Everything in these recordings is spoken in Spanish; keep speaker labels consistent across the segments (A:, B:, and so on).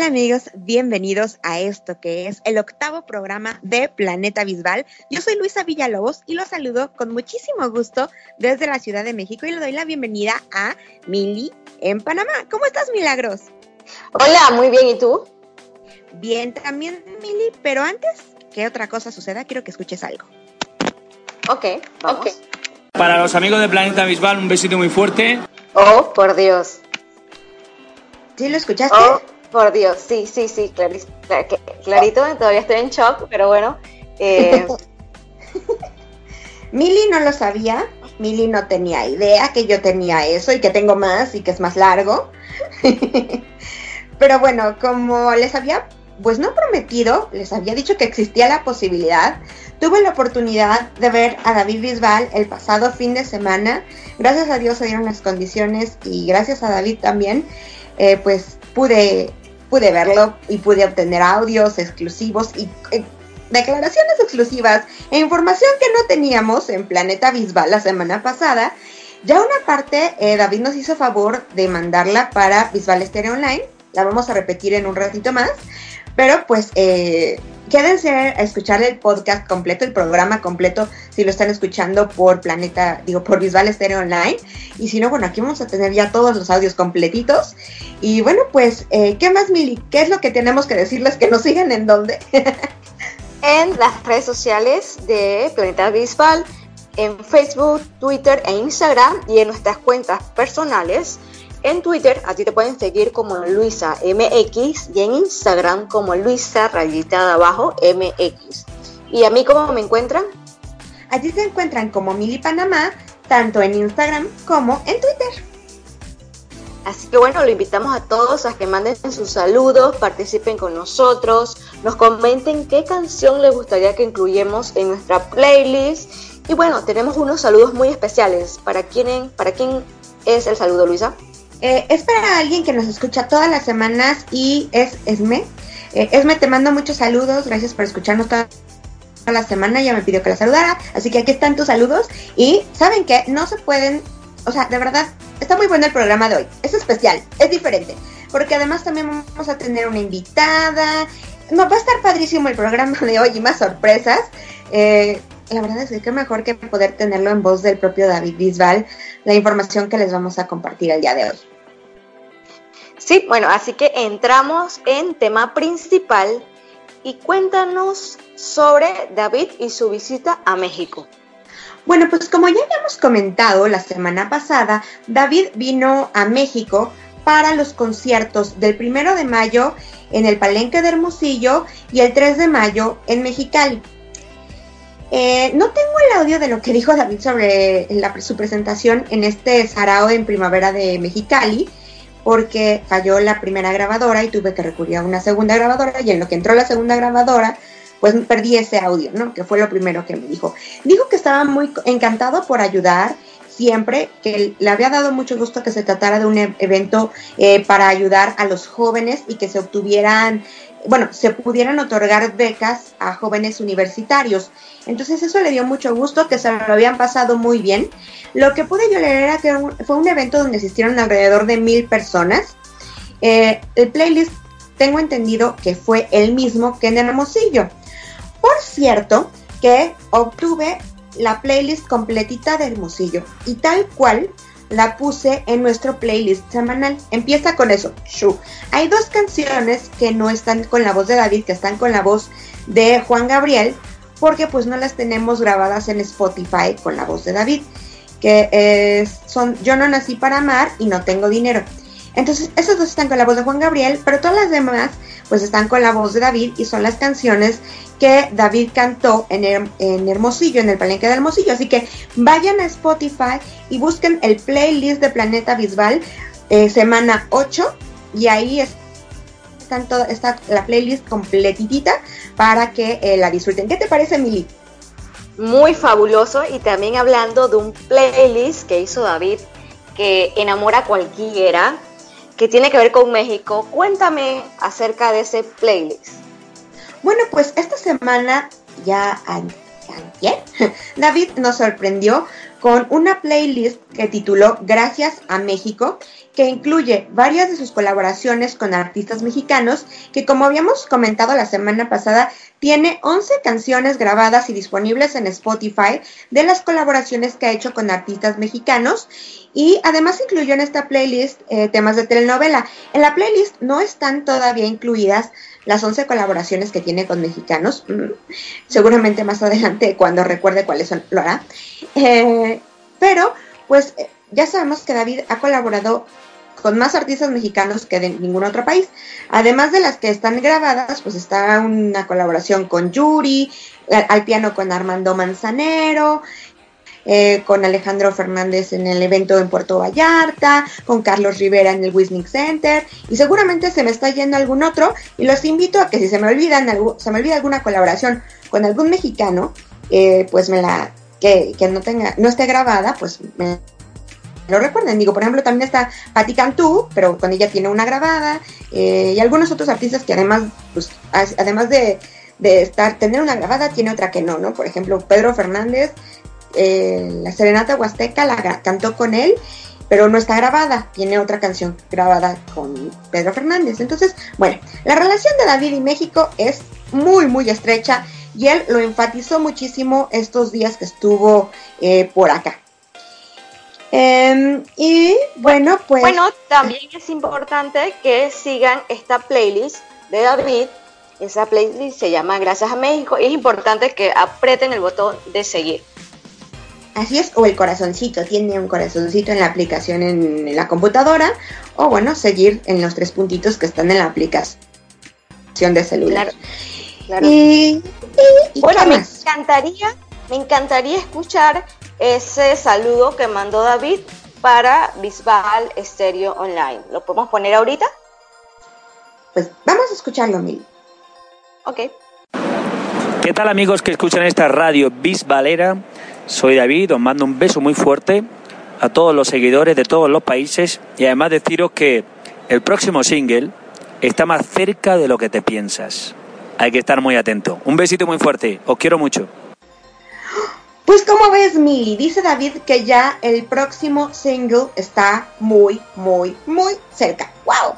A: Tal amigos? Bienvenidos a esto que es el octavo programa de Planeta Bisbal. Yo soy Luisa Villalobos y los saludo con muchísimo gusto desde la Ciudad de México y le doy la bienvenida a Mili en Panamá. ¿Cómo estás, Milagros?
B: Hola, muy bien, ¿y tú?
A: Bien, también, Mili, pero antes que otra cosa suceda, quiero que escuches algo.
B: Ok, vamos.
C: Para los amigos de Planeta Bisbal, un besito muy fuerte.
B: Oh, por Dios.
A: ¿Sí lo escuchaste?
B: Oh. Por Dios, sí, sí, sí, clarito, clarito todavía estoy en shock, pero bueno. Eh...
A: Mili no lo sabía, Mili no tenía idea que yo tenía eso y que tengo más y que es más largo. pero bueno, como les había, pues no prometido, les había dicho que existía la posibilidad, tuve la oportunidad de ver a David Bisbal el pasado fin de semana. Gracias a Dios se dieron las condiciones y gracias a David también, eh, pues pude pude verlo y pude obtener audios exclusivos y eh, declaraciones exclusivas e información que no teníamos en Planeta Bisbal la semana pasada. Ya una parte, eh, David nos hizo favor de mandarla para Bisbal Stereo Online. La vamos a repetir en un ratito más. Pero pues eh, quédense a escuchar el podcast completo, el programa completo, si lo están escuchando por Planeta, digo, por Visual Stereo Online. Y si no, bueno, aquí vamos a tener ya todos los audios completitos. Y bueno, pues, eh, ¿qué más, Mili? ¿Qué es lo que tenemos que decirles que nos sigan en dónde?
B: en las redes sociales de Planeta Visual, en Facebook, Twitter e Instagram y en nuestras cuentas personales en Twitter a ti te pueden seguir como Luisa MX y en Instagram como Luisa rayita de abajo MX. ¿Y a mí cómo me encuentran?
A: Allí se encuentran como Mili Panamá, tanto en Instagram como en Twitter.
B: Así que bueno, lo invitamos a todos a que manden sus saludos, participen con nosotros, nos comenten qué canción les gustaría que incluyemos en nuestra playlist. Y bueno, tenemos unos saludos muy especiales. ¿Para quién, para quién es el saludo, Luisa?
A: Eh, es para alguien que nos escucha todas las semanas y es Esme. Eh, Esme, te mando muchos saludos, gracias por escucharnos toda la semana, ya me pidió que la saludara, así que aquí están tus saludos. Y saben que no se pueden, o sea, de verdad, está muy bueno el programa de hoy, es especial, es diferente, porque además también vamos a tener una invitada, no, va a estar padrísimo el programa de hoy y más sorpresas. Eh, la verdad es que qué mejor que poder tenerlo en voz del propio David Bisbal, la información que les vamos a compartir el día de hoy.
B: Sí, bueno, así que entramos en tema principal y cuéntanos sobre David y su visita a México.
A: Bueno, pues como ya habíamos comentado la semana pasada, David vino a México para los conciertos del primero de mayo en el Palenque de Hermosillo y el 3 de mayo en Mexicali. Eh, no tengo el audio de lo que dijo David sobre su presentación en este Sarao en primavera de Mexicali, porque falló la primera grabadora y tuve que recurrir a una segunda grabadora y en lo que entró la segunda grabadora, pues perdí ese audio, ¿no? Que fue lo primero que me dijo. Dijo que estaba muy encantado por ayudar siempre, que le había dado mucho gusto que se tratara de un e-, evento eh, para ayudar a los jóvenes y que se obtuvieran, bueno, se pudieran otorgar becas a jóvenes universitarios. Entonces eso le dio mucho gusto, que se lo habían pasado muy bien. Lo que pude yo leer era que fue un evento donde asistieron alrededor de mil personas. Eh, el playlist tengo entendido que fue el mismo que en Hermosillo. Por cierto, que obtuve la playlist completita de Hermosillo y tal cual la puse en nuestro playlist semanal. Empieza con eso. Hay dos canciones que no están con la voz de David, que están con la voz de Juan Gabriel, porque pues no las tenemos grabadas en Spotify con la voz de David, que son Yo no nací para amar y no tengo dinero. Entonces, esos dos están con la voz de Juan Gabriel, pero todas las demás pues están con la voz de David y son las canciones que David cantó en, en Hermosillo, en el Palenque de Hermosillo. Así que vayan a Spotify y busquen el playlist de Planeta Bisbal eh, semana 8 y ahí están todo, está la playlist completita para que eh, la disfruten. ¿Qué te parece, Mili?
B: muy fabuloso y también hablando de un playlist que hizo David que enamora a cualquiera, que tiene que ver con México. Cuéntame acerca de ese playlist.
A: Bueno, pues esta semana ya ayer, David nos sorprendió con una playlist que tituló Gracias a México, que incluye varias de sus colaboraciones con artistas mexicanos, que como habíamos comentado la semana pasada, tiene 11 canciones grabadas y disponibles en Spotify de las colaboraciones que ha hecho con artistas mexicanos y además incluyó en esta playlist eh, temas de telenovela. En la playlist no están todavía incluidas las 11 colaboraciones que tiene con mexicanos. Mm, seguramente más adelante, cuando recuerde cuáles son, lo hará. Eh, pero, pues, ya sabemos que David ha colaborado con más artistas mexicanos que de ningún otro país. Además de las que están grabadas, pues está una colaboración con Yuri, al piano con Armando Manzanero, eh, con Alejandro Fernández en el evento en Puerto Vallarta, con Carlos Rivera en el Wisnik Center y seguramente se me está yendo algún otro y los invito a que si se me olvidan se me olvida alguna colaboración con algún mexicano, eh, pues me la que, no tenga no esté grabada, pues me lo recuerden. Digo, por ejemplo, también está Patti Cantú, pero con ella tiene una grabada, eh, y algunos otros artistas que además, pues, además de, de, estar, tener una grabada, tiene otra que no, ¿no? Por ejemplo, Pedro Fernández eh, la Serenata Huasteca la cantó con él, pero no está grabada, tiene otra canción grabada con Pedro Fernández. Entonces, bueno, la relación de David y México es muy, muy estrecha y él lo enfatizó muchísimo estos días que estuvo eh, por acá. Em, y bueno, pues...
B: Bueno, también es importante que sigan esta playlist de David. Esa playlist se llama Gracias a México y es importante que aprieten el botón de seguir.
A: Así es, o el corazoncito, tiene un corazoncito en la aplicación en, la computadora, o bueno, seguir en los tres puntitos que están en la aplicación de celular.
B: Claro, Y, bueno, me encantaría, me encantaría escuchar ese saludo que mandó David para Bisbal Stereo Online. ¿Lo podemos poner ahorita?
A: Pues vamos a escucharlo, Mil.
B: Ok.
C: ¿Qué tal amigos que escuchan esta radio Bisbalera? Soy David, os mando un beso muy fuerte a todos los seguidores de todos los países y además deciros que el próximo single está más cerca de lo que te piensas. Hay que estar muy atento. Un besito muy fuerte, os quiero mucho.
A: Pues como ves, Mili, dice David que ya el próximo single está muy, muy, muy cerca. ¡Wow!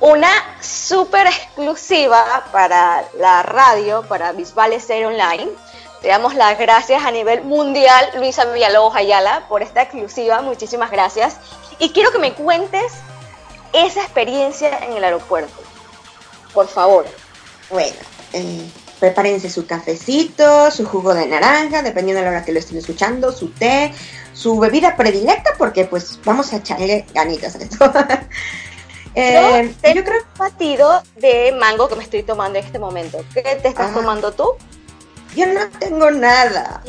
B: Una súper exclusiva para la radio, para Bisbal Ser Online te damos las gracias a nivel mundial, Luisa Villalobos Ayala, por esta exclusiva. Muchísimas gracias. Y quiero que me cuentes esa experiencia en el aeropuerto. Por favor.
A: Bueno, eh, prepárense su cafecito, su jugo de naranja, dependiendo de la hora que lo estén escuchando, su té, su bebida predilecta, porque pues vamos a echarle ganitas a esto.
B: eh, yo, creo un batido de mango que me estoy tomando en este momento. ¿Qué te estás tomando tú?
A: Yo no tengo nada.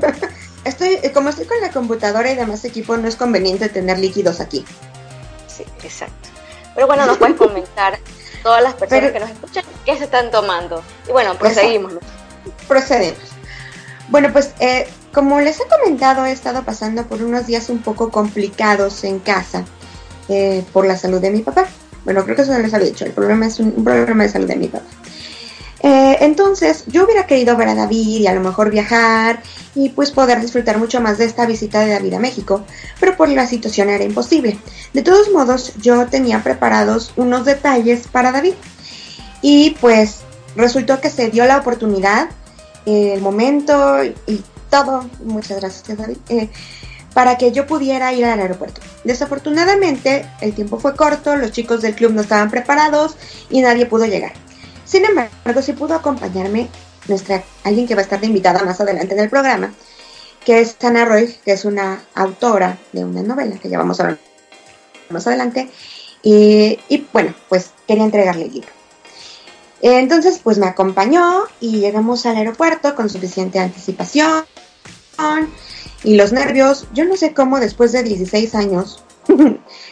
A: estoy, como estoy con la computadora y demás equipo, no es conveniente tener líquidos aquí.
B: Sí, exacto. Pero bueno, nos puedes comentar todas las personas que nos escuchan qué se están tomando. Y bueno, proseguimos.
A: Procedemos. Bueno, pues eh, como les he comentado, he estado pasando por unos días un poco complicados en casa eh, por la salud de mi papá. Bueno, creo que eso no les había dicho. El problema es un problema de salud de mi papá. Eh, entonces, yo hubiera querido ver a David y a lo mejor viajar y pues poder disfrutar mucho más de esta visita de David a México, pero por la situación era imposible. De todos modos, yo tenía preparados unos detalles para David y pues resultó que se dio la oportunidad, el momento y todo, muchas gracias eh, para que yo pudiera ir al aeropuerto. Desafortunadamente, el tiempo fue corto, los chicos del club no estaban preparados y nadie pudo llegar. Sin embargo, sí pudo acompañarme nuestra, alguien que va a estar de invitada más adelante en el programa, que es Tana Roy, que es una autora de una novela que ya vamos a ver más adelante. Y, bueno, pues quería entregarle el libro. Entonces, pues me acompañó y llegamos al aeropuerto con suficiente anticipación y los nervios. Yo no sé cómo después de 16 años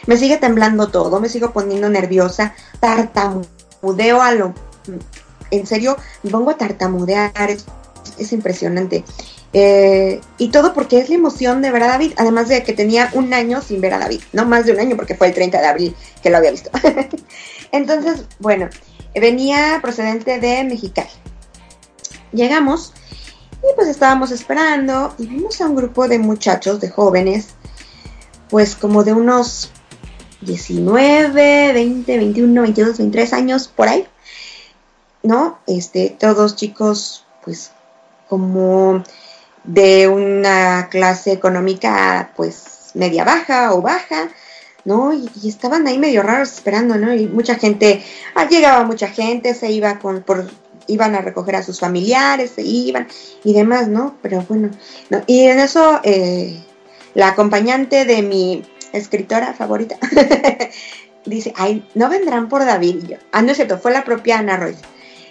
A: me sigue temblando todo, me sigo poniendo nerviosa, tartamudeo a lo en serio, me pongo a tartamudear, es impresionante. Eh, y todo porque es la emoción de ver a David, además de que tenía un año sin ver a David, no más de un año porque fue el 30 de abril que lo había visto. Entonces, bueno, venía procedente de Mexicali. Llegamos y pues estábamos esperando y vimos a un grupo de muchachos, de jóvenes, pues como de unos 19, 20, 21, 22, 23 años por ahí, ¿no? Este, todos chicos, pues como de una clase económica, pues media baja o baja, ¿no? Y, estaban ahí medio raros esperando, ¿no? Y mucha gente, ah, llegaba mucha gente, se iba con, por, iban a recoger a sus familiares, se iban y demás, ¿no? Pero bueno, ¿no? y en eso eh, la acompañante de mi escritora favorita, dice, ay, no vendrán por David. Y yo, ah, no es cierto, fue la propia Ana Royce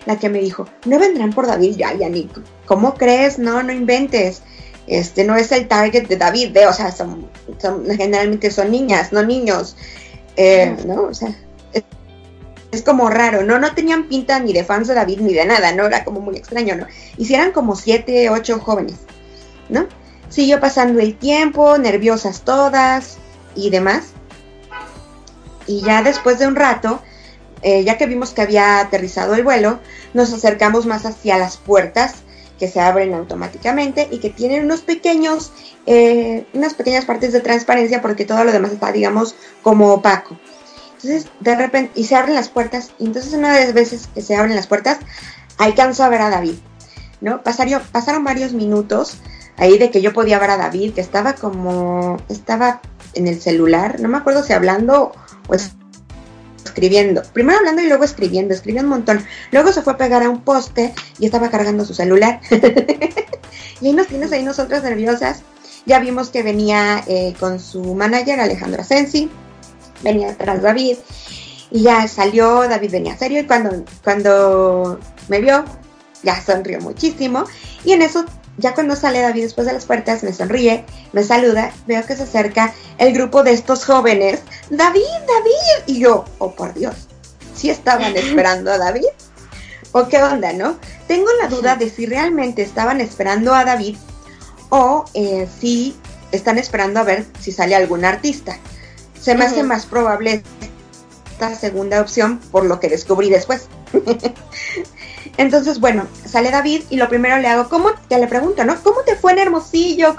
A: la que me dijo, no vendrán por David. Ya, ya, ni, ¿cómo crees? No, no inventes. Este no es el target de David, de, o sea, son, generalmente son niñas, no niños. Eh, ¿No? O sea, es, es, como raro, ¿no? No tenían pinta ni de fans de David ni de nada, ¿no? Era como muy extraño, ¿no? Hicieran como siete, ocho jóvenes, ¿no? Siguió pasando el tiempo, nerviosas todas, y demás. Y ya después de un rato, eh, ya que vimos que había aterrizado el vuelo, nos acercamos más hacia las puertas que se abren automáticamente y que tienen unos pequeños, eh, unas pequeñas partes de transparencia porque todo lo demás está, digamos, como opaco. Entonces, de repente, y se abren las puertas, y entonces una de las veces que se abren las puertas, alcanzo a ver a David, ¿no? Pasaron, pasaron varios minutos ahí de que yo podía ver a David, que estaba como, estaba en el celular, no me acuerdo si hablando o escribiendo. Primero hablando y luego escribiendo, escribió un montón. Luego se fue a pegar a un poste y estaba cargando su celular. y ahí nos tienes ahí nosotras nerviosas. Ya vimos que venía eh, con su manager Alejandro Asensi, venía tras David y ya salió, David venía serio y cuando, cuando me vio ya sonrió muchísimo y en eso ya cuando sale David después de las puertas, me sonríe, me saluda, veo que se acerca el grupo de estos jóvenes. David, David. Y yo, oh por Dios, ¿sí estaban esperando a David? ¿O qué onda, no? Tengo la duda de si realmente estaban esperando a David o eh, si están esperando a ver si sale algún artista. Se me hace más probable esta segunda opción por lo que descubrí después. Entonces, bueno, sale David y lo primero le hago, ¿cómo? Te le pregunto, ¿no? ¿Cómo te fue en Hermosillo?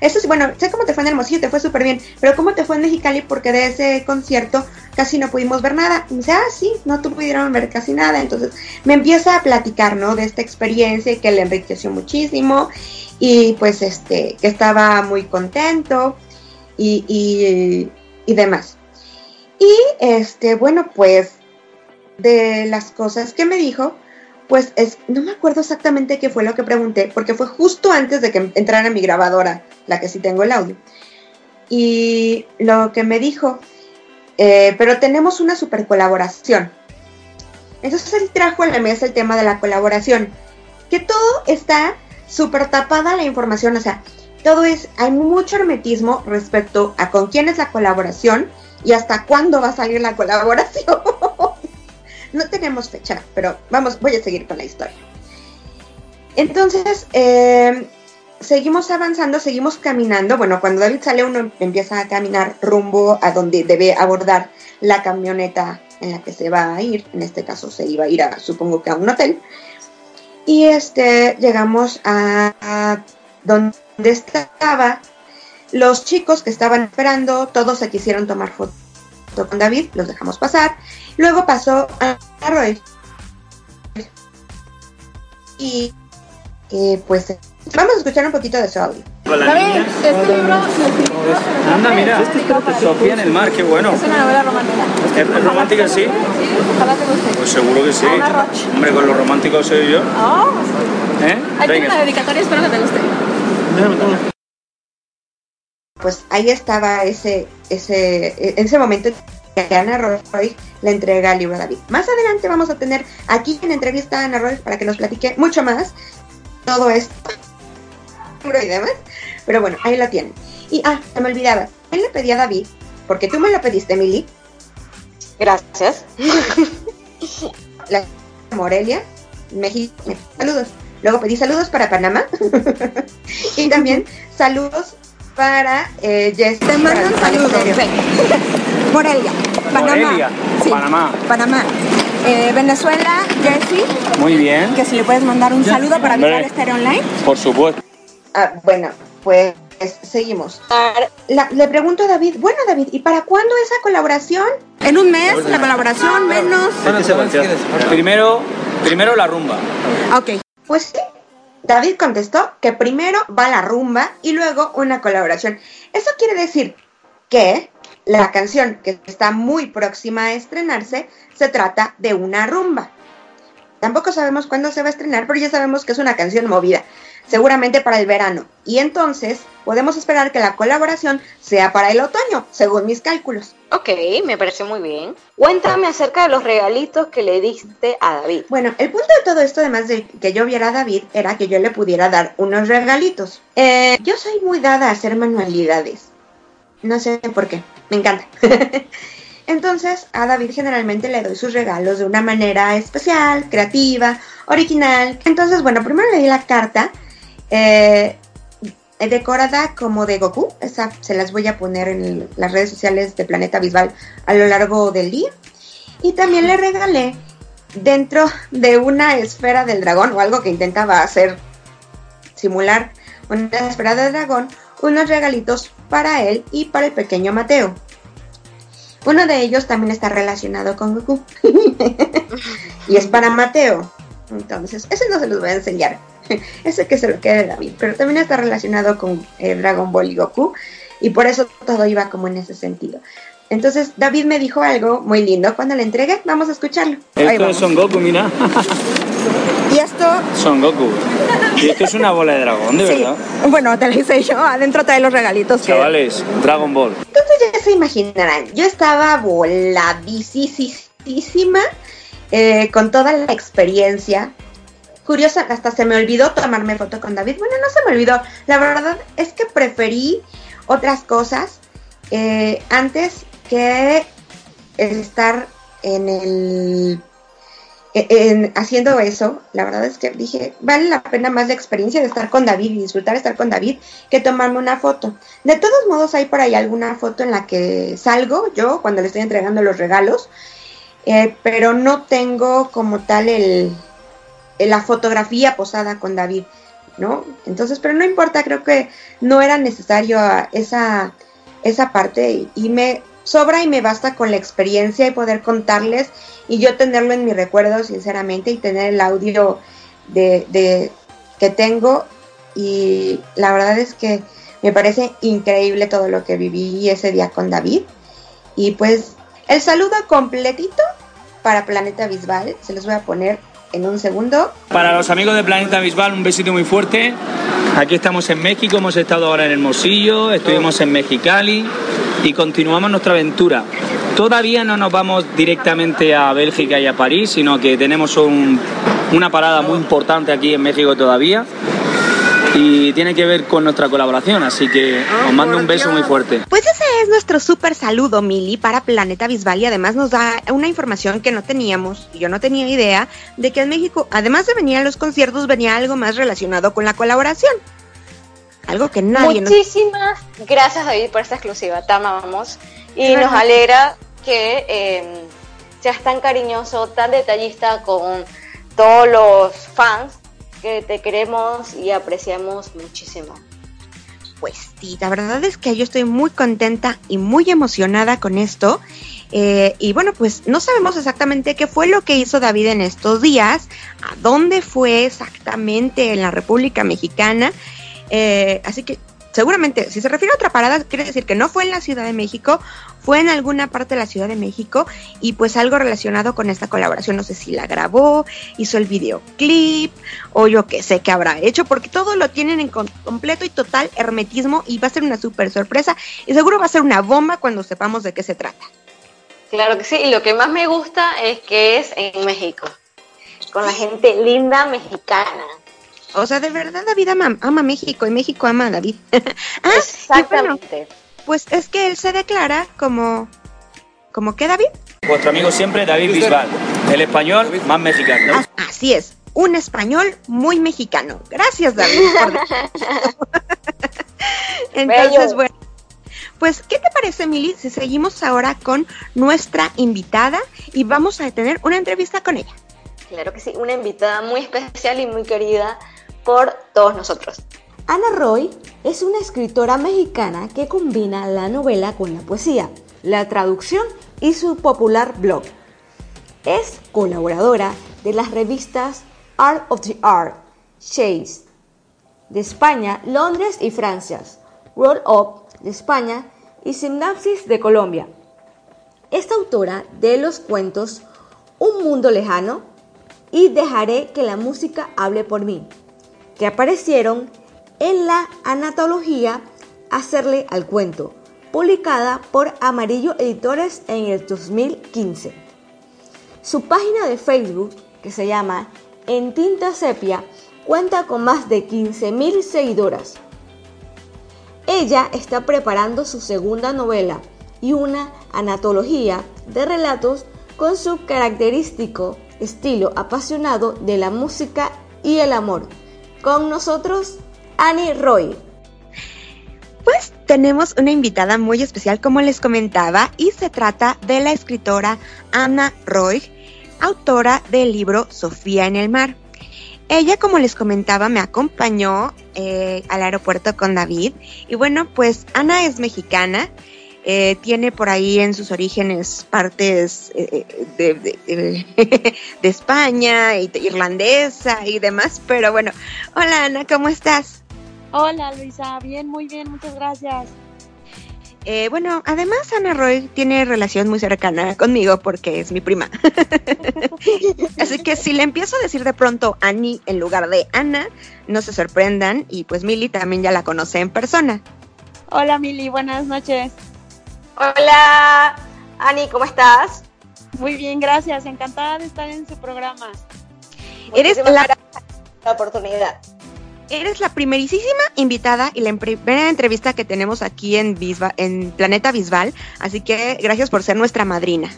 A: Eso sí, bueno, sé cómo te fue en Hermosillo, te fue súper bien, pero ¿cómo te fue en Mexicali? Porque de ese concierto casi no pudimos ver nada. Y me dice, ah, sí, no pudieron ver casi nada. Entonces me empieza a platicar, ¿no? De esta experiencia y que le enriqueció muchísimo y pues este, que estaba muy contento y, y, y demás. Y este, bueno, pues de las cosas que me dijo, pues es, no me acuerdo exactamente qué fue lo que pregunté, porque fue justo antes de que entrara mi grabadora, la que sí tengo el audio. Y lo que me dijo, eh, pero tenemos una super colaboración. Entonces él trajo a la mesa el tema de la colaboración, que todo está súper tapada la información, o sea, todo es, hay mucho hermetismo respecto a con quién es la colaboración y hasta cuándo va a salir la colaboración. No tenemos fecha, pero vamos, voy a seguir con la historia. Entonces, eh, seguimos avanzando, seguimos caminando. Bueno, cuando David sale, uno empieza a caminar rumbo a donde debe abordar la camioneta en la que se va a ir. En este caso, se iba a ir a, supongo que a un hotel. Y este, llegamos a, a donde estaba los chicos que estaban esperando. Todos se quisieron tomar fotos con David, los dejamos pasar. Luego pasó a Roy. Y eh, pues vamos a escuchar un poquito de su audio.
D: David, este libro
C: Anda, mira, Sofía en el mar, qué bueno.
D: Es una novela romántica.
C: ¿Es romántica, sí?
D: Ojalá te guste.
C: Pues seguro que sí. Hombre, con lo romántico soy yo.
D: Oh,
C: ¿Eh? Venga.
D: una dedicatoria, espero que te guste.
A: Pues ahí estaba ese, ese, en ese momento que Ana Roy le entrega el libro David. Más adelante vamos a tener aquí en entrevista a Ana Roy para que nos platique mucho más todo esto y demás. Pero bueno, ahí la tienen. Y ah, se me olvidaba. Él le pedía a David, porque tú me lo pediste, Mili,
B: Gracias.
A: la Morelia, México. Saludos. Luego pedí saludos para Panamá. y también saludos para eh, Jess.
E: Te mando un saludo. Ve. Morelia, Panamá.
C: Morelia,
E: Sí,
C: Panamá.
E: Panamá. Eh, Venezuela, Jersey,
C: Muy bien.
E: que si le puedes mandar un saludo para. Visual Estéreo Online.
C: Por supuesto.
A: Ah, bueno, pues seguimos. La- le pregunto a David, bueno David, ¿y para cuándo esa colaboración?
E: En un mes, la colaboración, menos.
C: Primero, primero la rumba.
E: Ok.
A: Pues sí. David contestó que primero va la rumba y luego una colaboración. Eso quiere decir que la canción que está muy próxima a estrenarse se trata de una rumba. Tampoco sabemos cuándo se va a estrenar, pero ya sabemos que es una canción movida, seguramente para el verano. Y entonces podemos esperar que la colaboración sea para el otoño, según mis cálculos.
B: Ok, me parece muy bien. Cuéntame acerca de los regalitos que le diste a David.
A: Bueno, el punto de todo esto, además de que yo viera a David, era que yo le pudiera dar unos regalitos. Eh, yo soy muy dada a hacer manualidades. No sé por qué, me encanta. Entonces, a David generalmente le doy sus regalos de una manera especial, creativa, original. Entonces, bueno, primero le di la carta eh, decorada como de Goku. Esa se las voy a poner en las redes sociales de Planeta Visual a lo largo del día. Y también le regalé dentro de una esfera del dragón o algo que intentaba hacer simular una esfera del dragón, unos regalitos para él y para el pequeño Mateo. Uno de ellos también está relacionado con Goku y es para Mateo. Entonces, ese no se los voy a enseñar. ese que se lo quede David, pero también está relacionado con eh, Dragon Ball y Goku y por eso todo iba como en ese sentido. Entonces, David me dijo algo muy lindo cuando le entregué. Vamos a escucharlo.
C: Esto es Son Goku, mira.
E: Esto,
C: Son Goku. Y esto es una bola de dragón, de
E: sí,
C: verdad.
E: bueno, te lo hice yo. Adentro trae los regalitos. que-
C: Chavales, Dragon Ball.
A: Entonces ya se imaginarán, yo estaba voladísima eh, con toda la experiencia. Curiosa, hasta se me olvidó tomarme foto con David. Bueno, no se me olvidó. La verdad es que preferí otras cosas eh, antes que estar en el en- haciendo eso, la verdad es que dije, vale la pena más la experiencia de estar con David y disfrutar estar con David que tomarme una foto. De todos modos, hay por ahí alguna foto en la que salgo yo cuando le estoy entregando los regalos, eh, pero no tengo como tal el, la fotografía posada con David, ¿no? Entonces, pero no importa, creo que no era necesario esa, esa parte y me sobra y me basta con la experiencia y poder contarles y yo tenerlo en mi recuerdo, sinceramente, y tener el audio de, de- que tengo. Y la verdad es que me parece increíble todo lo que viví ese día con David. Y pues el saludo completito para Planeta Bisbal, se los voy a poner en un segundo.
C: Para los amigos de Planeta Bisbal, un besito muy fuerte. Aquí estamos en México, hemos estado ahora en Hermosillo, estuvimos en Mexicali y continuamos nuestra aventura. Todavía no nos vamos directamente a Bélgica y a París, sino que tenemos un- una parada muy importante aquí en México todavía y tiene que ver con nuestra colaboración, así que os mando un beso muy fuerte.
A: Pues ese es nuestro súper saludo, Mili, para Planeta Bisbal y además nos da una información que no teníamos, yo no tenía idea, de que en México, además de venir a los conciertos, venía algo más relacionado con la colaboración. Algo que nadie nos...
B: Muchísimas gracias David por esta exclusiva, te amamos y nos alegra que eh, seas tan cariñoso, tan detallista con todos los fans que te queremos y apreciamos muchísimo.
A: Pues sí, la verdad es que yo estoy muy contenta y muy emocionada con esto. Eh, y bueno, pues no sabemos exactamente qué fue lo que hizo David en estos días, a dónde fue exactamente en la República Mexicana. Eh, así que seguramente, si se refiere a otra parada, quiere decir que no fue en la Ciudad de México, fue en alguna parte de la Ciudad de México y pues algo relacionado con esta colaboración. No sé si la grabó, hizo el videoclip o yo qué sé qué habrá hecho, porque todo lo tienen en completo y total hermetismo y va a ser una súper sorpresa y seguro va a ser una bomba cuando sepamos de qué se trata.
B: Claro que sí, y lo que más me gusta es que es en México, con la gente linda mexicana.
A: O sea, de verdad David ama, ama México y México ama a David. ah, bueno,
B: Exactamente.
A: pues es que él se declara como... ¿Como qué, David?
C: Vuestro amigo siempre, David Bisbal, el español más mexicano.
A: Ah, así es. un español muy mexicano. Gracias, David. Por... Entonces, bueno. Pues, ¿qué te parece, Mili, si seguimos ahora con nuestra invitada y vamos a tener una entrevista con ella?
B: Claro que sí, una invitada muy especial y muy querida por todos nosotros.
F: Ana Roy es una escritora mexicana que combina la novela con la poesía, la traducción y su popular blog. Es colaboradora de las revistas Art of the Art, Chase, de España, Londres y Francia, Roll Up de España y Sinapsis de Colombia. Esta autora de los cuentos Un mundo lejano y Dejaré que la música hable por mí, que aparecieron en la Anatología Hacerle al cuento, publicada por Amarillo Editores en el 2015. Su página de Facebook, que se llama En Tinta Sepia, cuenta con más de 15.000 seguidoras. Ella está preparando su segunda novela y una anatología de relatos con su característico estilo apasionado de la música y el amor. Con nosotros, Annie Roy.
A: Pues tenemos una invitada muy especial, como les comentaba, y se trata de la escritora Ana Roy, autora del libro Sofía en el mar. Ella, como les comentaba, me acompañó eh, al aeropuerto con David. Y bueno, pues Ana es mexicana. Eh, tiene por ahí en sus orígenes partes eh, de, de, de, de, España, irlandesa y demás. Pero bueno, hola Ana, ¿cómo estás?
D: Hola Luisa, bien, muy bien, muchas gracias.
A: Eh, bueno, además Ana Roy tiene relación muy cercana conmigo porque es mi prima. Así que si le empiezo a decir de pronto Annie en lugar de Ana, no se sorprendan y pues Mili también ya la conoce en persona.
D: Hola Mili, buenas noches.
B: Hola Annie, ¿cómo estás?
D: Muy bien, gracias. Encantada de estar en su programa.
A: Eres la...
B: la oportunidad
A: eres la primerísima invitada y la primera entrevista que tenemos aquí en, Bisbal, en Planeta Bisbal, así que gracias por ser nuestra madrina.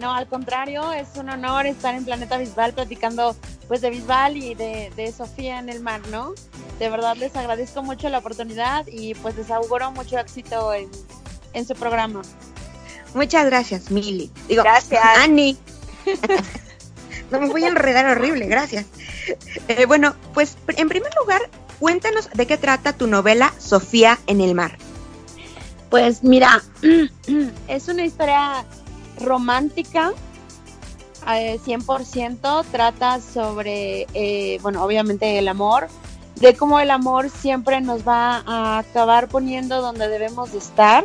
D: No, al contrario, es un honor estar en Planeta Bisbal platicando pues de Bisbal y de, de Sofía en el mar, ¿no? De verdad les agradezco mucho la oportunidad y pues les auguro mucho éxito en, en su programa.
A: Muchas gracias, Mili. Digo,
B: gracias.
A: Ani. no me voy a enredar horrible, gracias. Eh, bueno, pues en primer lugar, cuéntanos de qué trata tu novela Sofía en el mar.
D: Pues mira, es una historia romántica, eh, 100%, trata sobre, eh, bueno, obviamente el amor, de cómo el amor siempre nos va a acabar poniendo donde debemos de estar,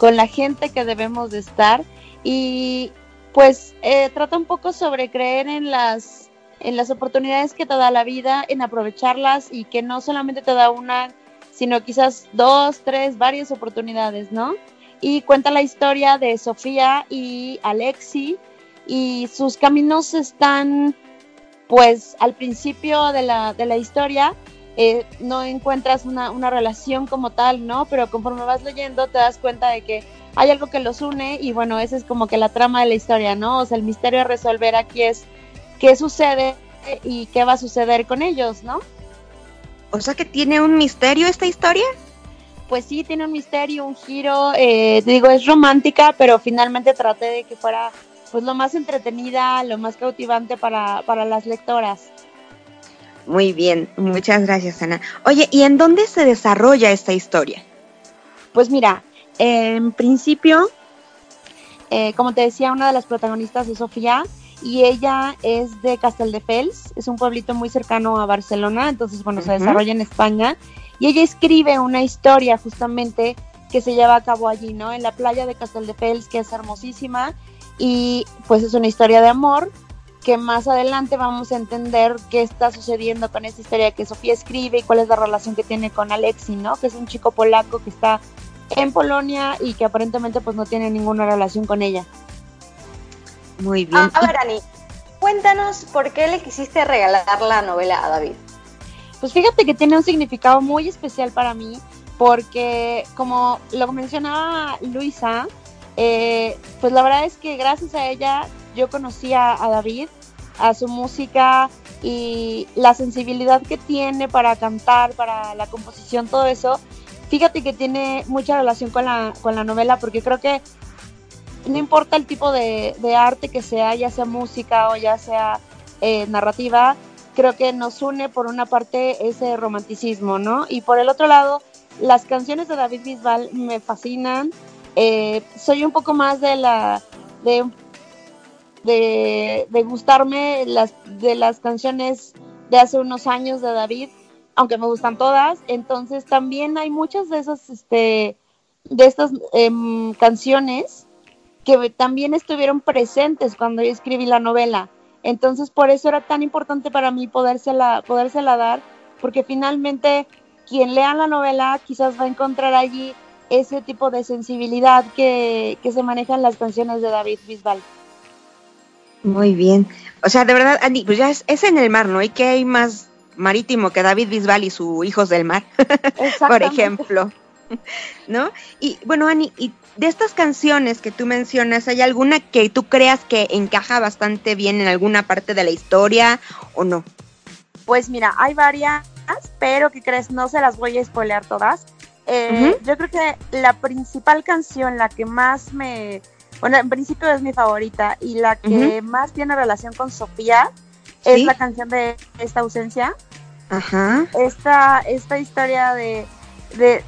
D: con la gente que debemos de estar, y pues eh, trata un poco sobre creer en las en las oportunidades que te da la vida, en aprovecharlas y que no solamente te da una, sino quizás dos, tres, varias oportunidades, ¿no? Y cuenta la historia de Sofía y Alexi y sus caminos están, pues, al principio de la, de la historia, eh, no encuentras una, una relación como tal, ¿no? Pero conforme vas leyendo te das cuenta de que hay algo que los une y bueno, esa es como que la trama de la historia, ¿no? O sea, el misterio a resolver aquí es qué sucede y qué va a suceder con ellos, ¿no?
A: O sea que tiene un misterio esta historia.
D: Pues sí, tiene un misterio, un giro, eh, digo, es romántica, pero finalmente traté de que fuera pues lo más entretenida, lo más cautivante para, para las lectoras.
A: Muy bien, muchas gracias Ana. Oye, ¿y en dónde se desarrolla esta historia?
D: Pues mira, en principio, eh, como te decía, una de las protagonistas es Sofía, y ella es de Casteldefels, es un pueblito muy cercano a Barcelona, entonces bueno, uh -huh. se desarrolla en España y ella escribe una historia justamente que se lleva a cabo allí, ¿no? En la playa de Casteldefels, que es hermosísima y pues es una historia de amor que más adelante vamos a entender qué está sucediendo con esta historia que Sofía escribe y cuál es la relación que tiene con Alexi, ¿no? Que es un chico polaco que está en Polonia y que aparentemente pues no tiene ninguna relación con ella.
A: Muy bien.
B: A ver, Ani, cuéntanos por qué le quisiste regalar la novela a David.
D: Pues fíjate que tiene un significado muy especial para mí, porque como lo mencionaba Luisa, eh, pues la verdad es que gracias a ella yo conocí a, a David, a su música, y la sensibilidad que tiene para cantar, para la composición, todo eso, fíjate que tiene mucha relación con la, con la novela porque creo que no importa el tipo de, arte que sea, ya sea música o ya sea eh, narrativa, creo que nos une por una parte ese romanticismo, ¿no? Y por el otro lado, las canciones de David Bisbal me fascinan. Eh, soy un poco más de la de, de, gustarme las de las canciones de hace unos años de David, aunque me gustan todas. Entonces también hay muchas de esas este de estas em, canciones que también estuvieron presentes cuando yo escribí la novela. Entonces, por eso era tan importante para mí podérsela, podérsela dar, porque finalmente quien lea la novela quizás va a encontrar allí ese tipo de sensibilidad que, se maneja en las canciones de David Bisbal.
A: Muy bien. O sea, de verdad, Andy, pues ya es, en el mar, ¿no? ¿Y qué hay más marítimo que David Bisbal y su Hijos del Mar? Por ejemplo. ¿No? Y bueno, Ani, y de estas canciones que tú mencionas, ¿hay alguna que tú creas que encaja bastante bien en alguna parte de la historia o no?
D: Pues mira, hay varias, pero que crees, no se las voy a spoilear todas. Eh, yo creo que la principal canción, la que más me, bueno, en principio es mi favorita y la que más tiene relación con Sofía es la canción de esta ausencia. Ajá. Esta, esta historia de, de,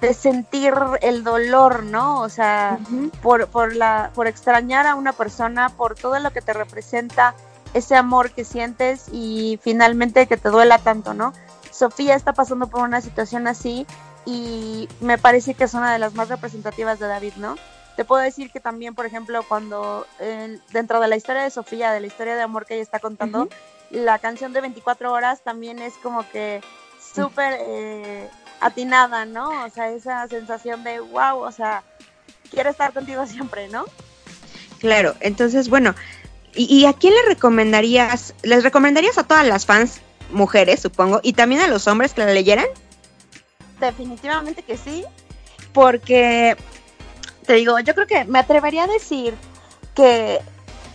D: de sentir el dolor, ¿no? O sea, por, por, la, por extrañar a una persona, por todo lo que te representa ese amor que sientes y finalmente que te duela tanto, ¿no? Sofía está pasando por una situación así y me parece que es una de las más representativas de David, ¿no? Te puedo decir que también, por ejemplo, cuando dentro de la historia de Sofía, de la historia de amor que ella está contando, la canción de 24 horas también es como que súper eh, atinada, ¿no? O sea, esa sensación de wow, o sea, quiero estar contigo siempre, ¿no?
A: Claro, entonces, bueno, ¿y, a quién le recomendarías? ¿Les recomendarías a todas las fans mujeres, supongo, y también a los hombres que la leyeran?
D: Definitivamente que sí, porque te digo, yo creo que me atrevería a decir que,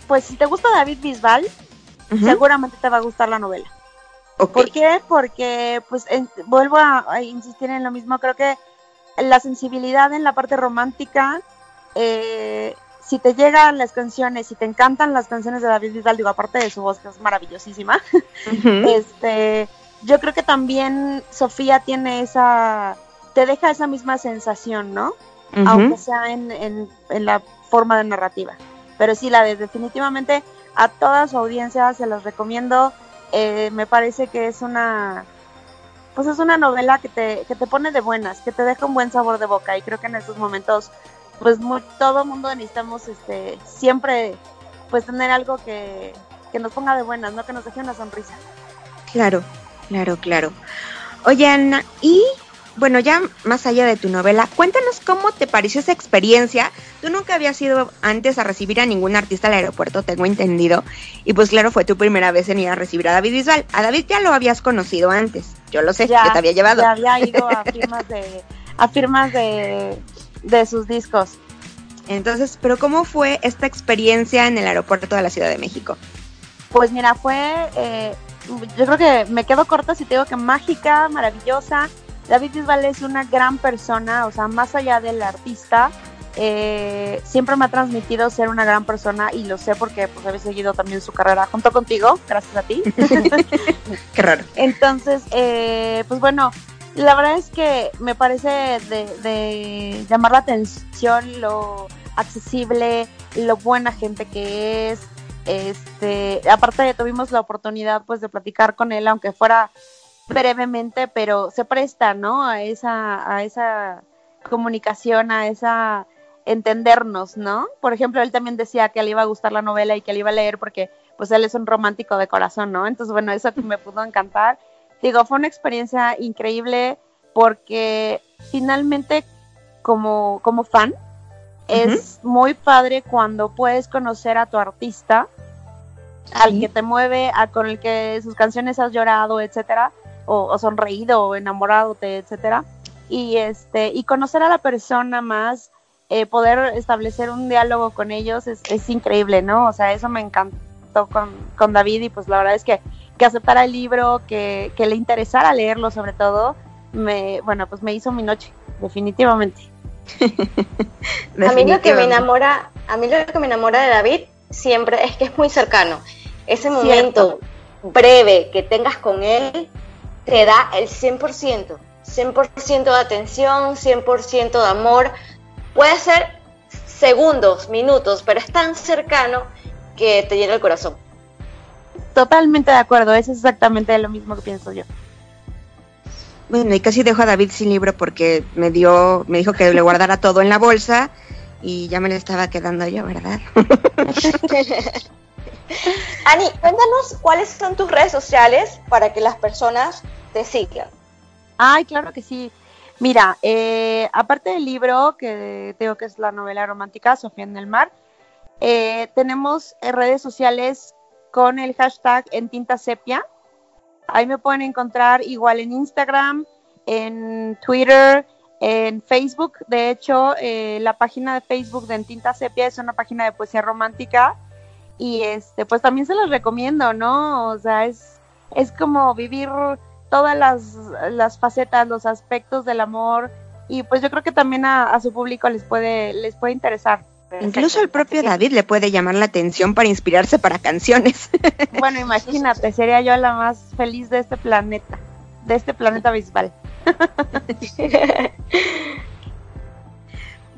D: pues, si te gusta David Bisbal, seguramente te va a gustar la novela. ¿Por qué? Porque, pues, vuelvo a, insistir en lo mismo, creo que la sensibilidad en la parte romántica, eh, si te llegan las canciones, si te encantan las canciones de David Vidal, digo, aparte de su voz que es maravillosísima, este, yo creo que también Sofía tiene esa, te deja esa misma sensación, ¿no? Aunque sea en, en, en la forma de narrativa. Pero sí, la de definitivamente a toda su audiencia se los recomiendo eh, me parece que es una pues es una novela que te, que te pone de buenas, que te deja un buen sabor de boca y creo que en estos momentos pues muy, todo mundo necesitamos este siempre pues tener algo que, que nos ponga de buenas, no que nos deje una sonrisa.
A: Claro, claro, claro. Oye Ana, y bueno, ya más allá de tu novela, cuéntanos cómo te pareció esa experiencia. Tú nunca habías ido antes a recibir a ningún artista al aeropuerto, tengo entendido. Y pues claro, fue tu primera vez en ir a recibir a David Bisbal. A David ya lo habías conocido antes, yo lo sé, ya, te había llevado.
D: Ya había ido a firmas de, a firmas de, de sus discos.
A: Entonces, pero ¿cómo fue esta experiencia en el aeropuerto de la Ciudad de México?
D: Pues mira, fue, eh, yo creo que me quedo corta si te digo que mágica, maravillosa David Bisbal es una gran persona, o sea, más allá del artista, eh, siempre me ha transmitido ser una gran persona y lo sé porque pues había seguido también su carrera junto contigo, gracias a ti.
A: Qué raro.
D: Entonces, eh, pues bueno, la verdad es que me parece de, llamar la atención lo accesible, lo buena gente que es. Este, aparte tuvimos la oportunidad pues de platicar con él, aunque fuera brevemente, pero se presta, ¿no? A esa, a esa comunicación, a esa entendernos, ¿no? Por ejemplo, él también decía que le iba a gustar la novela y que le iba a leer porque pues él es un romántico de corazón, ¿no? Entonces, bueno, eso me pudo encantar. Digo, fue una experiencia increíble porque finalmente como, como fan es muy padre cuando puedes conocer a tu artista, al que te mueve, a, con el que sus canciones has llorado, etcétera, o, sonreído o enamorado, etcétera. Y este, y conocer a la persona más, eh, poder establecer un diálogo con ellos es, increíble, ¿no? O sea, eso me encantó con, David y pues la verdad es que que aceptara el libro, que, que le interesara leerlo sobre todo, me, bueno, pues me hizo mi noche, definitivamente.
B: a mí lo que me enamora, a mí lo que me enamora de David siempre es que es muy cercano. Ese momento breve que tengas con él te da el 100%, 100% de atención, 100% de amor. Puede ser segundos, minutos, pero es tan cercano que te llena el corazón.
D: Totalmente de acuerdo, es exactamente lo mismo que pienso yo.
A: Bueno, y casi dejo a David sin libro porque me dio, me dijo que le guardara todo en la bolsa y ya me lo estaba quedando yo, ¿verdad?
B: Ani, cuéntanos cuáles son tus redes sociales para que las personas te sigan.
D: Ay, claro que sí. Mira, eh, aparte del libro, que tengo que es la novela romántica Sofía en el mar, eh, tenemos redes sociales con el hashtag en tinta sepia, Ahí me pueden encontrar igual en Instagram, en Twitter, en Facebook. De hecho, eh, la página de Facebook de En Tinta Sepia es una página de poesía romántica. Y este, pues también se los recomiendo, ¿no? O sea, es, es como vivir todas las, las facetas, los aspectos del amor. Y pues yo creo que también a, a su público les puede, les puede interesar.
A: Incluso el propio David le puede llamar la atención para inspirarse para canciones.
D: Bueno, imagínate, sería yo la más feliz de este planeta, de este planeta visual.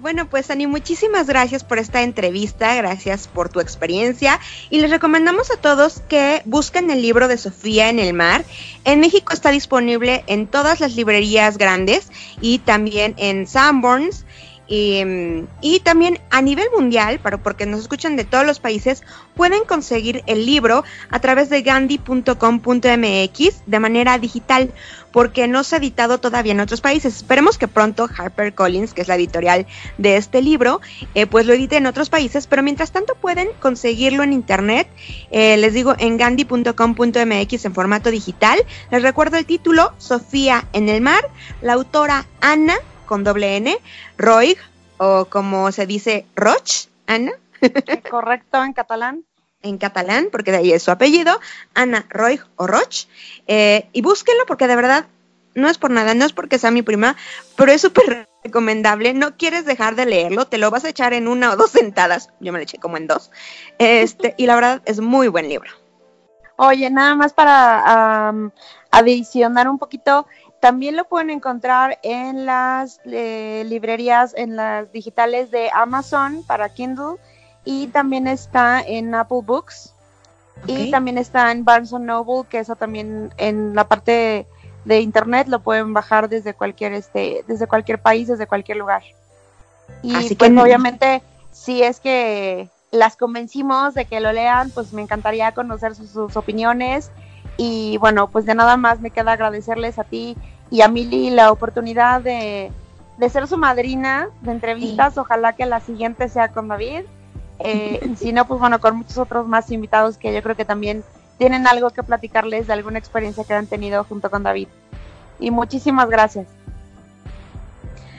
A: Bueno, pues Ani, muchísimas gracias por esta entrevista, gracias por tu experiencia y les recomendamos a todos que busquen el libro de Sofía en el mar. En México está disponible en todas las librerías grandes y también en Sanborns y, también a nivel mundial, para, porque nos escuchan de todos los países, pueden conseguir el libro a través de gandhi.com.mx de manera digital, porque no se ha editado todavía en otros países. Esperemos que pronto HarperCollins, que es la editorial de este libro, eh, pues lo edite en otros países, pero mientras tanto pueden conseguirlo en internet, eh, les digo, en gandhi.com.mx en formato digital. Les recuerdo el título, Sofía en el mar, la autora Ana con doble N, Roig, o como se dice, Roch, Ana.
D: Correcto, en catalán.
A: En catalán, porque de ahí es su apellido, Ana Roig o Roch. Eh, y búsquenlo porque de verdad no es por nada, no es porque sea mi prima, pero es súper recomendable. No quieres dejar de leerlo, te lo vas a echar en una o dos sentadas. Yo me lo eché como en dos. Este, y la verdad es muy buen libro.
D: Oye, nada más para adicionar un poquito, también lo pueden encontrar en las eh, librerías, en las digitales de Amazon para Kindle y también está en Apple Books y también está en Barnes Noble, que eso también en la parte de, internet lo pueden bajar desde cualquier este, desde cualquier país, desde cualquier lugar. Y Así pues obviamente si es que las convencimos de que lo lean, pues me encantaría conocer sus opiniones y bueno, pues de nada más me queda agradecerles a ti y a Mili la oportunidad de, ser su madrina de entrevistas. Ojalá que la siguiente sea con David. Eh, si no, pues bueno, con muchos otros más invitados que yo creo que también tienen algo que platicarles de alguna experiencia que han tenido junto con David. Y muchísimas gracias.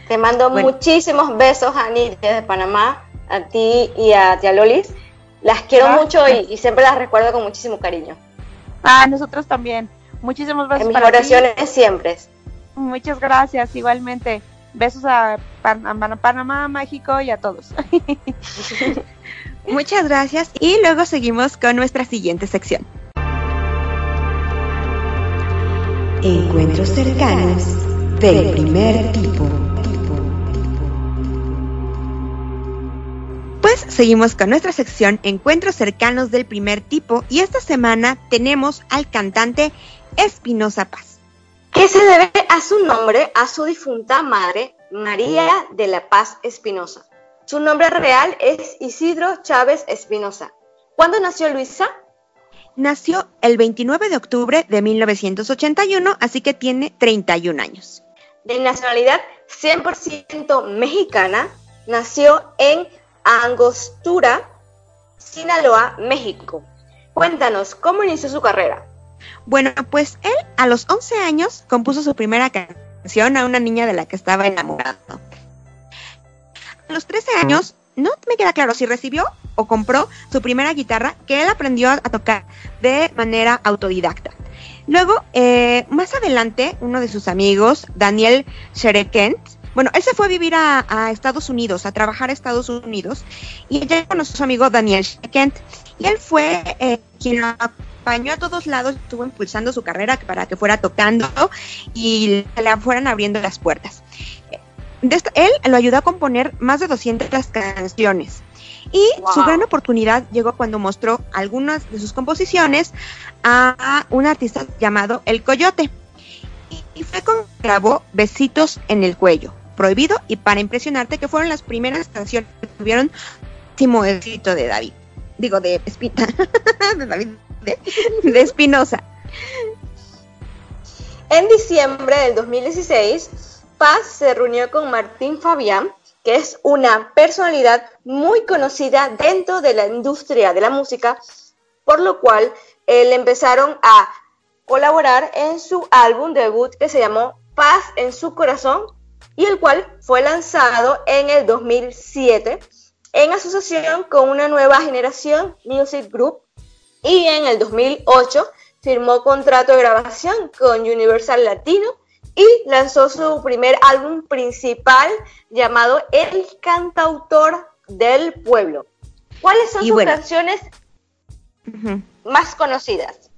B: Te mando muchísimos besos, Ani, desde Panamá, a ti y a Tia Lolis. Las quiero mucho y, y, siempre las recuerdo con muchísimo cariño.
D: Ah, nosotros también. Muchísimas gracias.
B: En mis oraciones siempre.
D: Muchas gracias, igualmente. Besos a, Panamá, México y a todos.
A: Muchas gracias y luego seguimos con nuestra siguiente sección.
G: Encuentros cercanos del primer tipo.
A: Pues seguimos con nuestra sección Encuentros cercanos del primer tipo y esta semana tenemos al cantante Espinosa Paz
B: que se debe a su nombre a su difunta madre, María de la Paz Espinosa. Su nombre real es Isidro Chávez Espinosa. ¿Cuándo nació Luisa?
A: Nació el 29 de octubre de 1981, así que tiene 31 años.
B: De nacionalidad 100% mexicana, nació en Angostura, Sinaloa, México. Cuéntanos, ¿cómo inició su carrera?
A: Bueno, pues él a los 11 años compuso su primera canción a una niña de la que estaba enamorado. A los 13 años, no me queda claro si recibió o compró su primera guitarra que él aprendió a tocar de manera autodidacta. Luego, eh, más adelante, uno de sus amigos, Daniel Sherekent, bueno, él se fue a vivir a, Estados Unidos, a trabajar a Estados Unidos, y ella conoció a su amigo Daniel Sherekent, y él fue eh, quien lo acompañó a todos lados, estuvo impulsando su carrera para que fuera tocando y le fueran abriendo las puertas. él lo ayudó a componer más de 200 canciones. Y su gran oportunidad llegó cuando mostró algunas de sus composiciones a un artista llamado El Coyote. Y fue con grabó Besitos en el cuello, Prohibido y Para impresionarte, que fueron las primeras canciones que tuvieron último éxito de David. Digo, de Espita, de David, de Espinosa.
B: En diciembre del 2016, Paz se reunió con Martín Fabián, que es una personalidad muy conocida dentro de la industria de la música, por lo cual eh, le empezaron a colaborar en su álbum debut que se llamó Paz en su corazón y el cual fue lanzado en el 2007 en asociación con una nueva generación Music Group y en el 2008 firmó contrato de grabación con Universal Latino y lanzó su primer álbum principal llamado El cantautor del pueblo. ¿Cuáles son sus canciones más conocidas?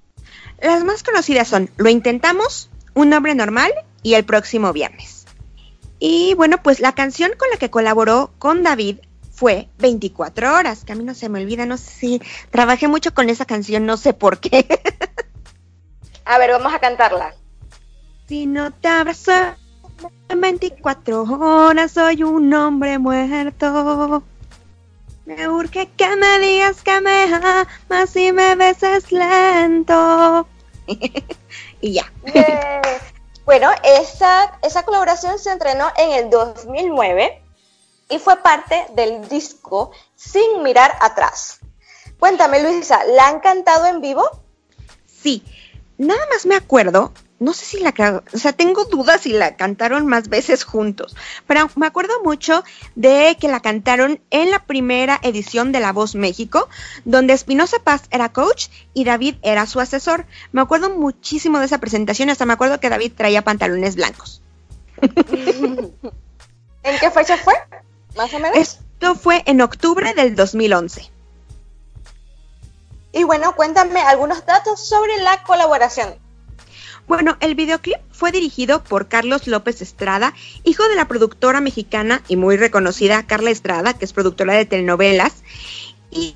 A: Las más conocidas son Lo intentamos, Un hombre normal y El próximo viernes. Y bueno, pues la canción con la que colaboró con David fue 24 horas, que a mí no se me olvida, no sé si trabajé mucho con esa canción, no sé por qué.
B: a ver, vamos a cantarla.
A: Si no te abrazo en 24 horas, soy un hombre muerto. Me urge que me digas que me amas y me beses lento. y ya.
B: Bueno, esa, esa colaboración se entrenó en el 2009 y fue parte del disco Sin mirar atrás. Cuéntame, Luisa, ¿la han cantado en vivo?
A: Sí, nada más me acuerdo no sé si la, o sea, tengo dudas si la cantaron más veces juntos, pero me acuerdo mucho de que la cantaron en la primera edición de La Voz México, donde Espinosa Paz era coach y David era su asesor. Me acuerdo muchísimo de esa presentación, hasta me acuerdo que David traía pantalones blancos.
B: ¿En qué fecha fue? Más o menos.
A: Esto fue en octubre del 2011.
B: Y bueno, cuéntame algunos datos sobre la colaboración.
A: Bueno, el videoclip fue dirigido por Carlos López Estrada, hijo de la productora mexicana y muy reconocida Carla Estrada, que es productora de telenovelas, y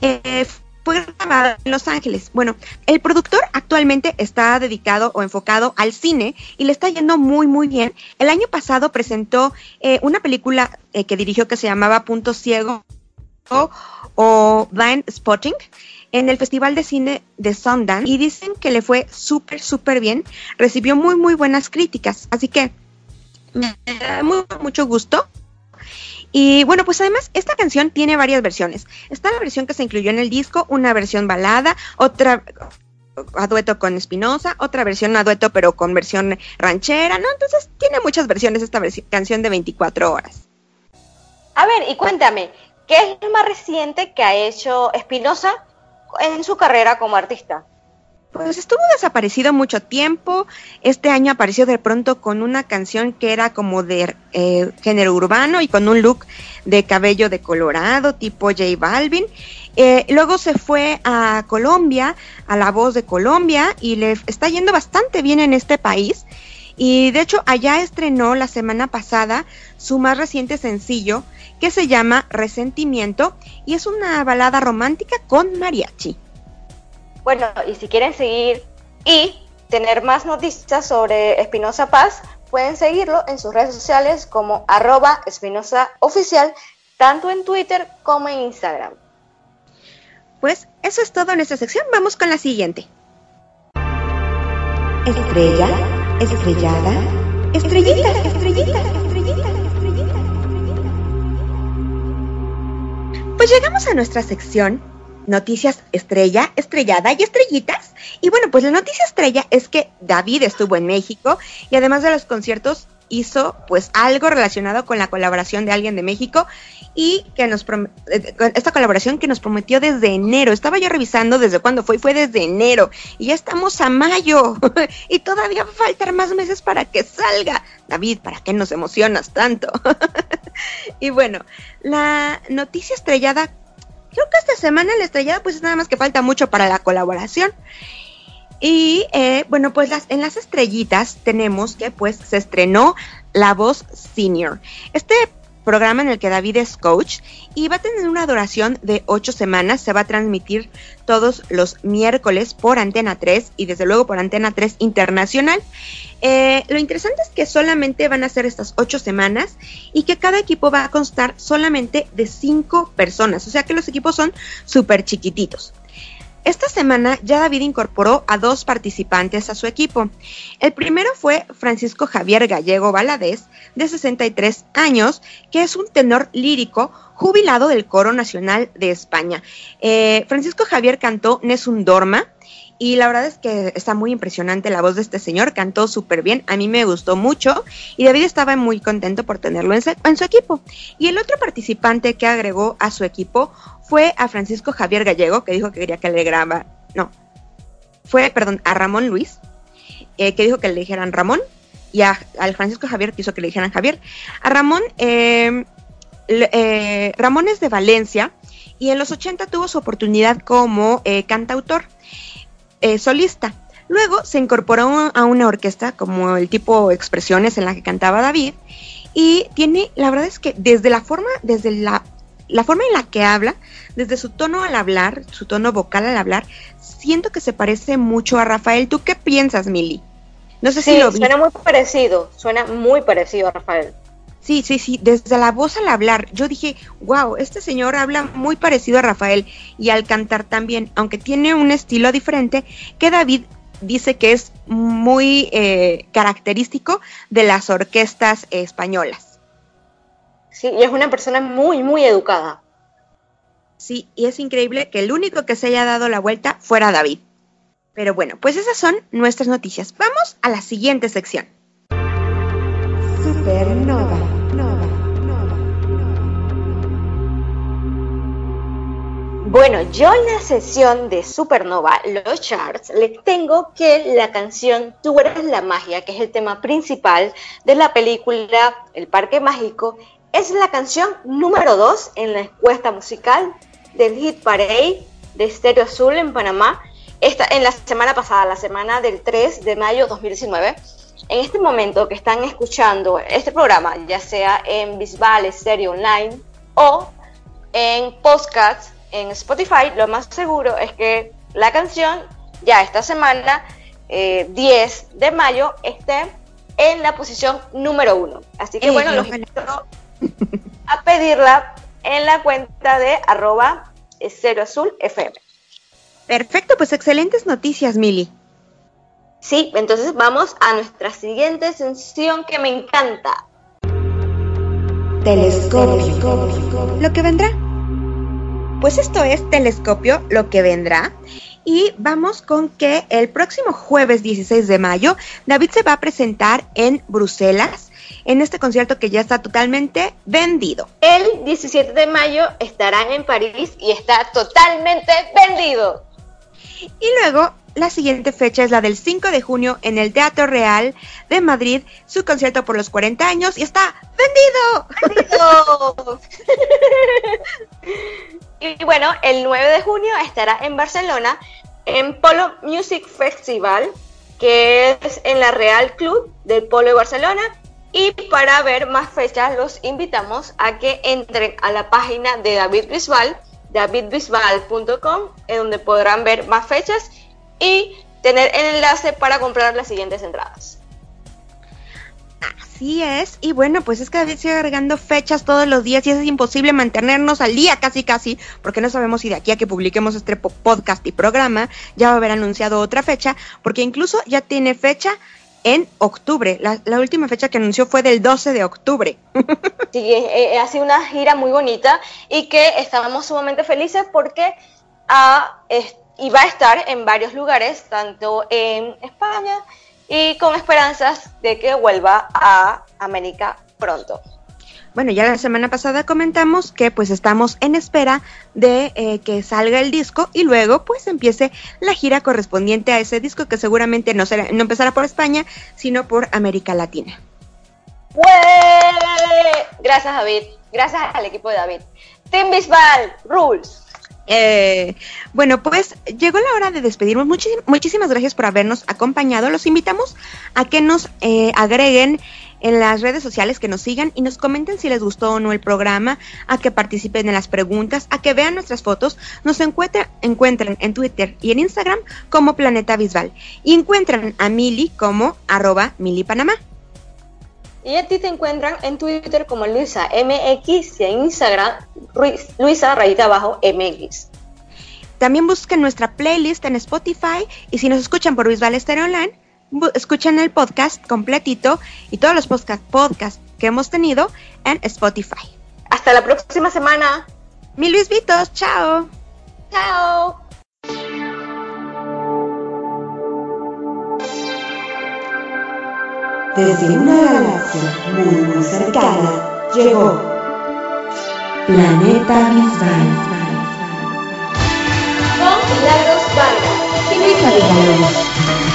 A: eh, fue grabado en Los Ángeles. Bueno, el productor actualmente está dedicado o enfocado al cine y le está yendo muy, muy bien. El año pasado presentó eh, una película eh, que dirigió que se llamaba Punto Ciego o Blind Spotting en el Festival de Cine de Sundance y dicen que le fue súper, súper bien. Recibió muy, muy buenas críticas. Así que me da mucho gusto. Y bueno, pues además esta canción tiene varias versiones. Está la versión que se incluyó en el disco, una versión balada, otra a dueto con Espinosa, otra versión a dueto pero con versión ranchera, ¿no? Entonces tiene muchas versiones esta canción de 24 horas.
B: A ver, y cuéntame, ¿qué es lo más reciente que ha hecho Espinosa en su carrera como artista?
A: Pues estuvo desaparecido mucho tiempo. Este año apareció de pronto con una canción que era como de eh, género urbano y con un look de cabello de colorado, tipo J Balvin. Eh, luego se fue a Colombia, a La Voz de Colombia, y le está yendo bastante bien en este país. Y de hecho, allá estrenó la semana pasada su más reciente sencillo, que se llama Resentimiento y es una balada romántica con mariachi.
B: Bueno, y si quieren seguir y tener más noticias sobre Espinosa Paz, pueden seguirlo en sus redes sociales como arroba Espinosa Oficial, tanto en Twitter como en Instagram.
A: Pues eso es todo en esta sección. Vamos con la siguiente.
G: Estrella, estrellada, estrellita, estrellita, estrellita.
A: Pues llegamos a nuestra sección Noticias Estrella, Estrellada y Estrellitas. Y bueno, pues la noticia estrella es que David estuvo en México y además de los conciertos hizo pues algo relacionado con la colaboración de alguien de México y que nos eh, esta colaboración que nos prometió desde enero. Estaba yo revisando desde cuándo fue fue desde enero y ya estamos a mayo y todavía faltan más meses para que salga. David, ¿para qué nos emocionas tanto? y bueno, la noticia estrellada, creo que esta semana la estrellada pues es nada más que falta mucho para la colaboración. Y eh, bueno, pues las, en las estrellitas tenemos que pues se estrenó La Voz Senior. Este programa en el que David es coach y va a tener una duración de ocho semanas. Se va a transmitir todos los miércoles por Antena 3 y desde luego por Antena 3 Internacional. Eh, lo interesante es que solamente van a ser estas ocho semanas y que cada equipo va a constar solamente de cinco personas, o sea que los equipos son súper chiquititos. Esta semana ya David incorporó a dos participantes a su equipo. El primero fue Francisco Javier Gallego Valadez, de 63 años, que es un tenor lírico jubilado del Coro Nacional de España. Eh, Francisco Javier cantó Nessun Dorma, y la verdad es que está muy impresionante la voz de este señor, cantó súper bien, a mí me gustó mucho y David estaba muy contento por tenerlo en su, equipo. Y el otro participante que agregó a su equipo fue a Francisco Javier Gallego, que dijo que quería que le graba, no, fue, perdón, a Ramón Luis, eh, que dijo que le dijeran Ramón, y a, al Francisco Javier que hizo que le dijeran Javier. A Ramón, eh, eh, Ramón es de Valencia y en los 80 tuvo su oportunidad como cantautor solista. Luego se incorporó a una orquesta como el tipo expresiones en la que cantaba David y tiene, la verdad es que desde la forma, desde la la forma en la que habla, desde su tono al hablar, su tono vocal al hablar, siento que se parece mucho a Rafael. ¿Tú qué piensas, Mili?
B: No sé si lo vi. Suena muy parecido, suena muy parecido a Rafael.
A: Sí, sí, sí, desde la voz al hablar, yo dije, wow, este señor habla muy parecido a Rafael y al cantar también, aunque tiene un estilo diferente, que David dice que es muy eh, característico de las orquestas españolas.
B: Sí, y es una persona muy, muy educada.
A: Sí, y es increíble que el único que se haya dado la vuelta fuera David. Pero bueno, pues esas son nuestras noticias. Vamos a la siguiente sección. Supernova.
B: Bueno, yo en la sesión de Supernova, los charts, les tengo que la canción Tú eres la magia, que es el tema principal de la película El Parque Mágico, es la canción número 2 en la encuesta musical del Hit Parade de Stereo Azul en Panamá. Esta, en la semana pasada, la semana del 3 de mayo 2019. En este momento que están escuchando este programa, ya sea en Bisbal, Stereo Online o en podcast en Spotify, lo más seguro es que la canción ya esta semana, 10 eh, de mayo, esté en la posición número 1. Así que bueno, los invito a pedirla en la cuenta de arroba cero azul FM.
A: Perfecto, pues excelentes noticias, Mili.
B: Sí, entonces vamos a nuestra siguiente sección que me encanta.
A: Telescopio. Lo que vendrá. Pues esto es Telescopio, lo que vendrá. Y vamos con que el próximo jueves 16 de mayo, David se va a presentar en Bruselas en este concierto que ya está totalmente vendido.
B: El 17 de mayo estarán en París y está totalmente vendido.
A: Y luego la siguiente fecha es la del 5 de junio en el Teatro Real de Madrid, su concierto por los 40 años y está vendido.
B: y bueno, el 9 de junio estará en Barcelona en Polo Music Festival, que es en la Real Club del Polo de Barcelona y para ver más fechas, los invitamos a que entren a la página de David Bisbal, davidbisbal.com, en donde podrán ver más fechas y tener el enlace para comprar las siguientes entradas.
A: Así es, y bueno, pues es que David sigue agregando fechas todos los días y es imposible mantenernos al día casi casi, porque no sabemos si de aquí a que publiquemos este podcast y programa ya va a haber anunciado otra fecha, porque incluso ya tiene fecha en octubre. La, última fecha que anunció fue del 12 de octubre.
B: Sí, ha sido una gira muy bonita y que estábamos sumamente felices porque iba a estar en varios lugares, tanto en España y con esperanzas de que vuelva a América pronto.
A: Bueno, ya la semana pasada comentamos que pues estamos en espera de eh, que salga el disco y luego pues empiece la gira correspondiente a ese disco que seguramente no, será, no empezará por España, sino por América Latina.
B: Gracias David, gracias al equipo de David. Team Bisbal, Rules.
A: Eh, bueno, pues llegó la hora de despedirnos. muchísimas gracias por habernos acompañado. Los invitamos a que nos eh, agreguen en las redes sociales, que nos sigan y nos comenten si les gustó o no el programa, a que participen en las preguntas, a que vean nuestras fotos. Nos encuentran, encuentran en Twitter y en Instagram como Planeta Visual. Y encuentran a Mili como arroba Mili Panamá.
B: Y a ti te encuentran en Twitter como Luisa MX y en Instagram Luisa rayita abajo MX.
A: También busquen nuestra playlist en Spotify y si nos escuchan por Visual Stereo Online, escuchen el podcast completito y todos los podcast, podcasts que hemos tenido en Spotify.
B: Hasta la próxima semana.
A: Mi Luis Vitos, chao.
B: Chao.
G: desde una galaxia muy muy cercana, llegó Planeta Bisbal. Con Milagros Vargas y